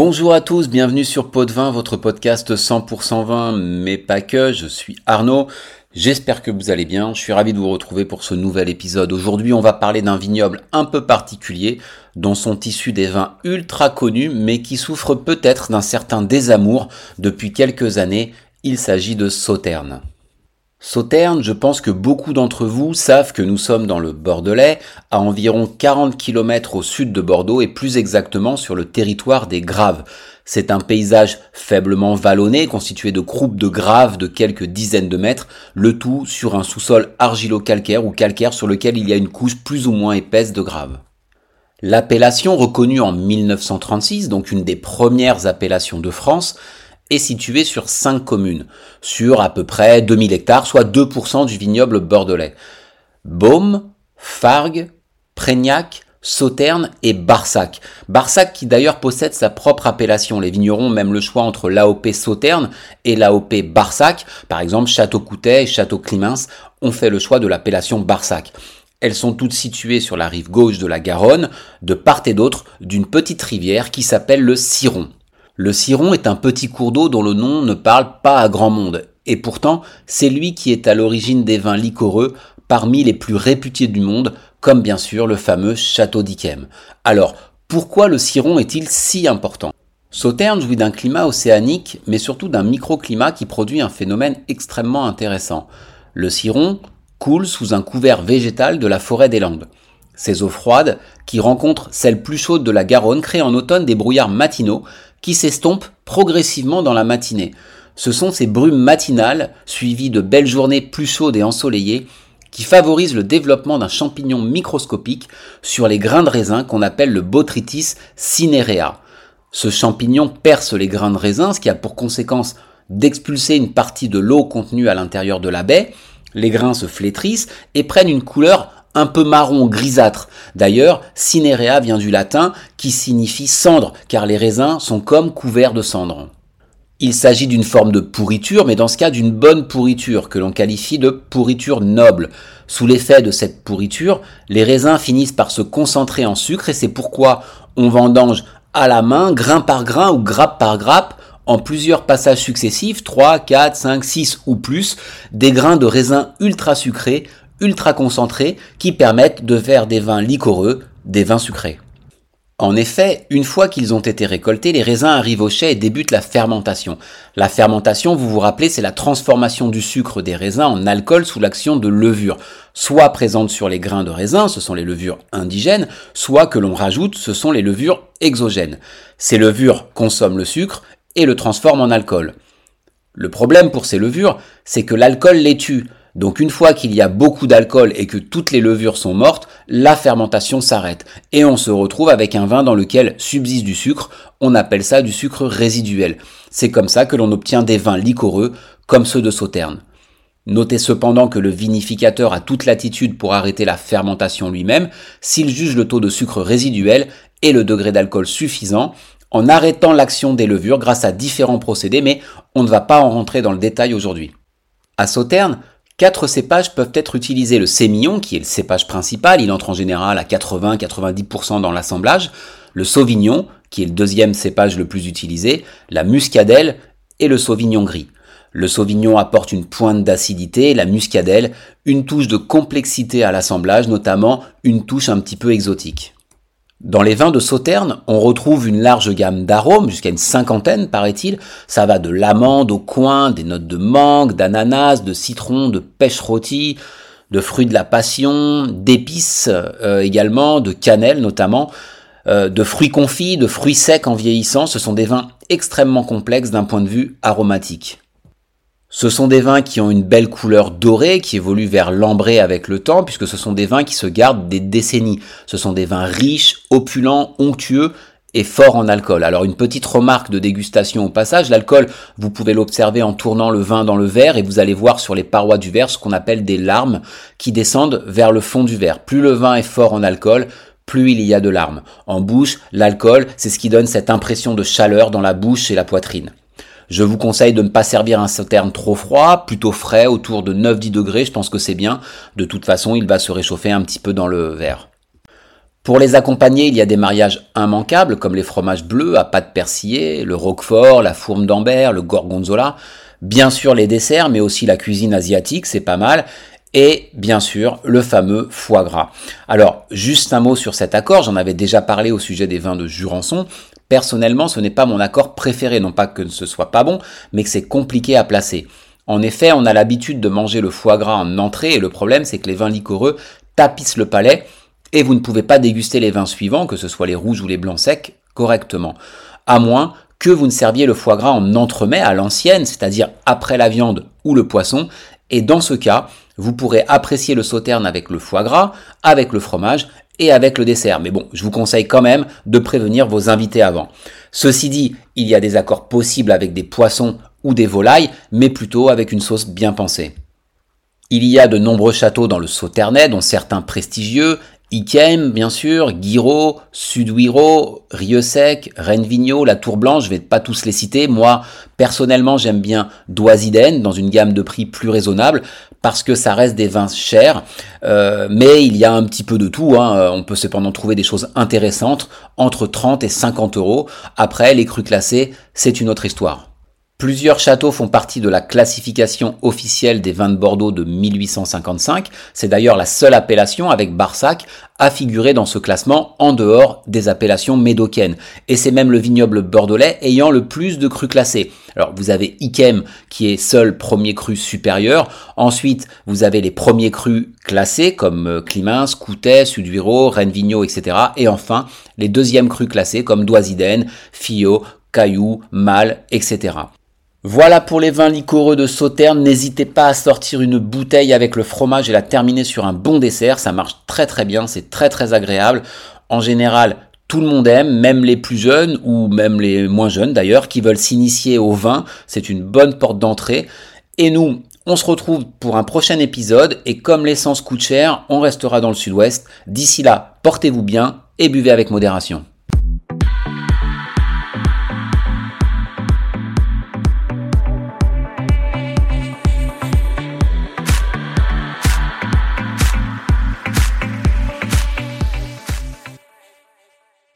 Bonjour à tous, bienvenue sur Pot de Vin, votre podcast 100% vin, mais pas que. Je suis Arnaud. J'espère que vous allez bien. Je suis ravi de vous retrouver pour ce nouvel épisode. Aujourd'hui, on va parler d'un vignoble un peu particulier, dont sont issus des vins ultra connus, mais qui souffrent peut-être d'un certain désamour depuis quelques années. Il s'agit de Sauterne. Sauterne, je pense que beaucoup d'entre vous savent que nous sommes dans le Bordelais, à environ 40 km au sud de Bordeaux et plus exactement sur le territoire des Graves. C'est un paysage faiblement vallonné, constitué de croupes de graves de quelques dizaines de mètres, le tout sur un sous-sol argilo-calcaire ou calcaire sur lequel il y a une couche plus ou moins épaisse de graves. L'appellation reconnue en 1936, donc une des premières appellations de France, est situé sur 5 communes, sur à peu près 2000 hectares, soit 2% du vignoble bordelais. Baume, Fargue, Prégnac, Sauterne et Barsac. Barsac qui d'ailleurs possède sa propre appellation. Les vignerons même le choix entre l'AOP Sauterne et l'AOP Barsac. Par exemple, Château-Coutet et Château-Climens ont fait le choix de l'appellation Barsac. Elles sont toutes situées sur la rive gauche de la Garonne, de part et d'autre d'une petite rivière qui s'appelle le Ciron. Le Ciron est un petit cours d'eau dont le nom ne parle pas à grand monde, et pourtant c'est lui qui est à l'origine des vins liquoreux parmi les plus réputés du monde, comme bien sûr le fameux Château d'Yquem. Alors, pourquoi le Ciron est-il si important? Sauterne jouit d'un climat océanique, mais surtout d'un microclimat qui produit un phénomène extrêmement intéressant. Le Ciron coule sous un couvert végétal de la forêt des Landes. Ces eaux froides, qui rencontrent celles plus chaudes de la Garonne, créent en automne des brouillards matinaux qui s'estompent progressivement dans la matinée. Ce sont ces brumes matinales, suivies de belles journées plus chaudes et ensoleillées, qui favorisent le développement d'un champignon microscopique sur les grains de raisin qu'on appelle le Botrytis cinerea. Ce champignon perce les grains de raisin, ce qui a pour conséquence d'expulser une partie de l'eau contenue à l'intérieur de la baie. Les grains se flétrissent et prennent une couleur un peu marron grisâtre. D'ailleurs, cinerea vient du latin qui signifie cendre, car les raisins sont comme couverts de cendres. Il s'agit d'une forme de pourriture, mais dans ce cas d'une bonne pourriture, que l'on qualifie de pourriture noble. Sous l'effet de cette pourriture, les raisins finissent par se concentrer en sucre et c'est pourquoi on vendange à la main, grain par grain ou grappe par grappe, en plusieurs passages successifs, 3, 4, 5, 6 ou plus, des grains de raisins ultra sucrés ultra concentrés qui permettent de faire des vins liquoreux, des vins sucrés. En effet, une fois qu'ils ont été récoltés, les raisins arrivent au chai et débutent la fermentation. La fermentation, vous vous rappelez, c'est la transformation du sucre des raisins en alcool sous l'action de levures, soit présentes sur les grains de raisin, ce sont les levures indigènes, soit que l'on rajoute, ce sont les levures exogènes. Ces levures consomment le sucre et le transforment en alcool. Le problème pour ces levures, c'est que l'alcool les tue. Donc une fois qu'il y a beaucoup d'alcool et que toutes les levures sont mortes, la fermentation s'arrête et on se retrouve avec un vin dans lequel subsiste du sucre, on appelle ça du sucre résiduel. C'est comme ça que l'on obtient des vins liquoreux comme ceux de Sauterne. Notez cependant que le vinificateur a toute latitude pour arrêter la fermentation lui-même s'il juge le taux de sucre résiduel et le degré d'alcool suffisant en arrêtant l'action des levures grâce à différents procédés, mais on ne va pas en rentrer dans le détail aujourd'hui. À Sauterne, Quatre cépages peuvent être utilisés. Le sémillon, qui est le cépage principal, il entre en général à 80-90% dans l'assemblage. Le sauvignon, qui est le deuxième cépage le plus utilisé. La muscadelle et le sauvignon gris. Le sauvignon apporte une pointe d'acidité, la muscadelle une touche de complexité à l'assemblage, notamment une touche un petit peu exotique. Dans les vins de Sauterne, on retrouve une large gamme d'arômes, jusqu'à une cinquantaine paraît-il. Ça va de l'amande au coin, des notes de mangue, d'ananas, de citron, de pêche rôtie, de fruits de la passion, d'épices euh, également, de cannelle notamment, euh, de fruits confits, de fruits secs en vieillissant. Ce sont des vins extrêmement complexes d'un point de vue aromatique. Ce sont des vins qui ont une belle couleur dorée, qui évoluent vers l'ambré avec le temps, puisque ce sont des vins qui se gardent des décennies. Ce sont des vins riches, opulents, onctueux et forts en alcool. Alors une petite remarque de dégustation au passage, l'alcool, vous pouvez l'observer en tournant le vin dans le verre et vous allez voir sur les parois du verre ce qu'on appelle des larmes qui descendent vers le fond du verre. Plus le vin est fort en alcool, plus il y a de larmes. En bouche, l'alcool, c'est ce qui donne cette impression de chaleur dans la bouche et la poitrine. Je vous conseille de ne pas servir un sauterne trop froid, plutôt frais, autour de 9-10 degrés, je pense que c'est bien. De toute façon, il va se réchauffer un petit peu dans le verre. Pour les accompagner, il y a des mariages immanquables comme les fromages bleus à pâte persillée, le roquefort, la fourme d'Ambert, le gorgonzola. Bien sûr les desserts, mais aussi la cuisine asiatique, c'est pas mal. Et bien sûr, le fameux foie gras. Alors, juste un mot sur cet accord, j'en avais déjà parlé au sujet des vins de Jurançon. Personnellement, ce n'est pas mon accord préféré, non pas que ce soit pas bon, mais que c'est compliqué à placer. En effet, on a l'habitude de manger le foie gras en entrée et le problème c'est que les vins liquoreux tapissent le palais et vous ne pouvez pas déguster les vins suivants, que ce soit les rouges ou les blancs secs, correctement. À moins que vous ne serviez le foie gras en entremets à l'ancienne, c'est-à-dire après la viande ou le poisson, et dans ce cas, vous pourrez apprécier le sauterne avec le foie gras, avec le fromage et avec le dessert. Mais bon, je vous conseille quand même de prévenir vos invités avant. Ceci dit, il y a des accords possibles avec des poissons ou des volailles, mais plutôt avec une sauce bien pensée. Il y a de nombreux châteaux dans le Sauternais, dont certains prestigieux, Ikem, bien sûr, Guiraud, Sudouiro, Rieux-Sec, Rennes-Vigneault, la Tour Blanche, je vais pas tous les citer. Moi, personnellement, j'aime bien Doisiden, dans une gamme de prix plus raisonnable, parce que ça reste des vins chers, euh, mais il y a un petit peu de tout. Hein. On peut cependant trouver des choses intéressantes, entre 30 et 50 euros. Après, les crus classés, c'est une autre histoire. Plusieurs châteaux font partie de la classification officielle des vins de Bordeaux de 1855. C'est d'ailleurs la seule appellation avec Barsac à figurer dans ce classement en dehors des appellations médocaines. Et c'est même le vignoble bordelais ayant le plus de crus classés. Alors vous avez Ikem qui est seul premier cru supérieur. Ensuite vous avez les premiers crus classés comme euh, Climins, Coutet, Suduiro, Rennes Vigneault, etc. Et enfin les deuxièmes crus classés comme Doisiden, Fillot, Caillou, Mal, etc. Voilà pour les vins liquoreux de Sauterne. N'hésitez pas à sortir une bouteille avec le fromage et la terminer sur un bon dessert. Ça marche très très bien, c'est très très agréable. En général, tout le monde aime, même les plus jeunes ou même les moins jeunes d'ailleurs, qui veulent s'initier au vin. C'est une bonne porte d'entrée. Et nous, on se retrouve pour un prochain épisode et comme l'essence coûte cher, on restera dans le sud-ouest. D'ici là, portez-vous bien et buvez avec modération.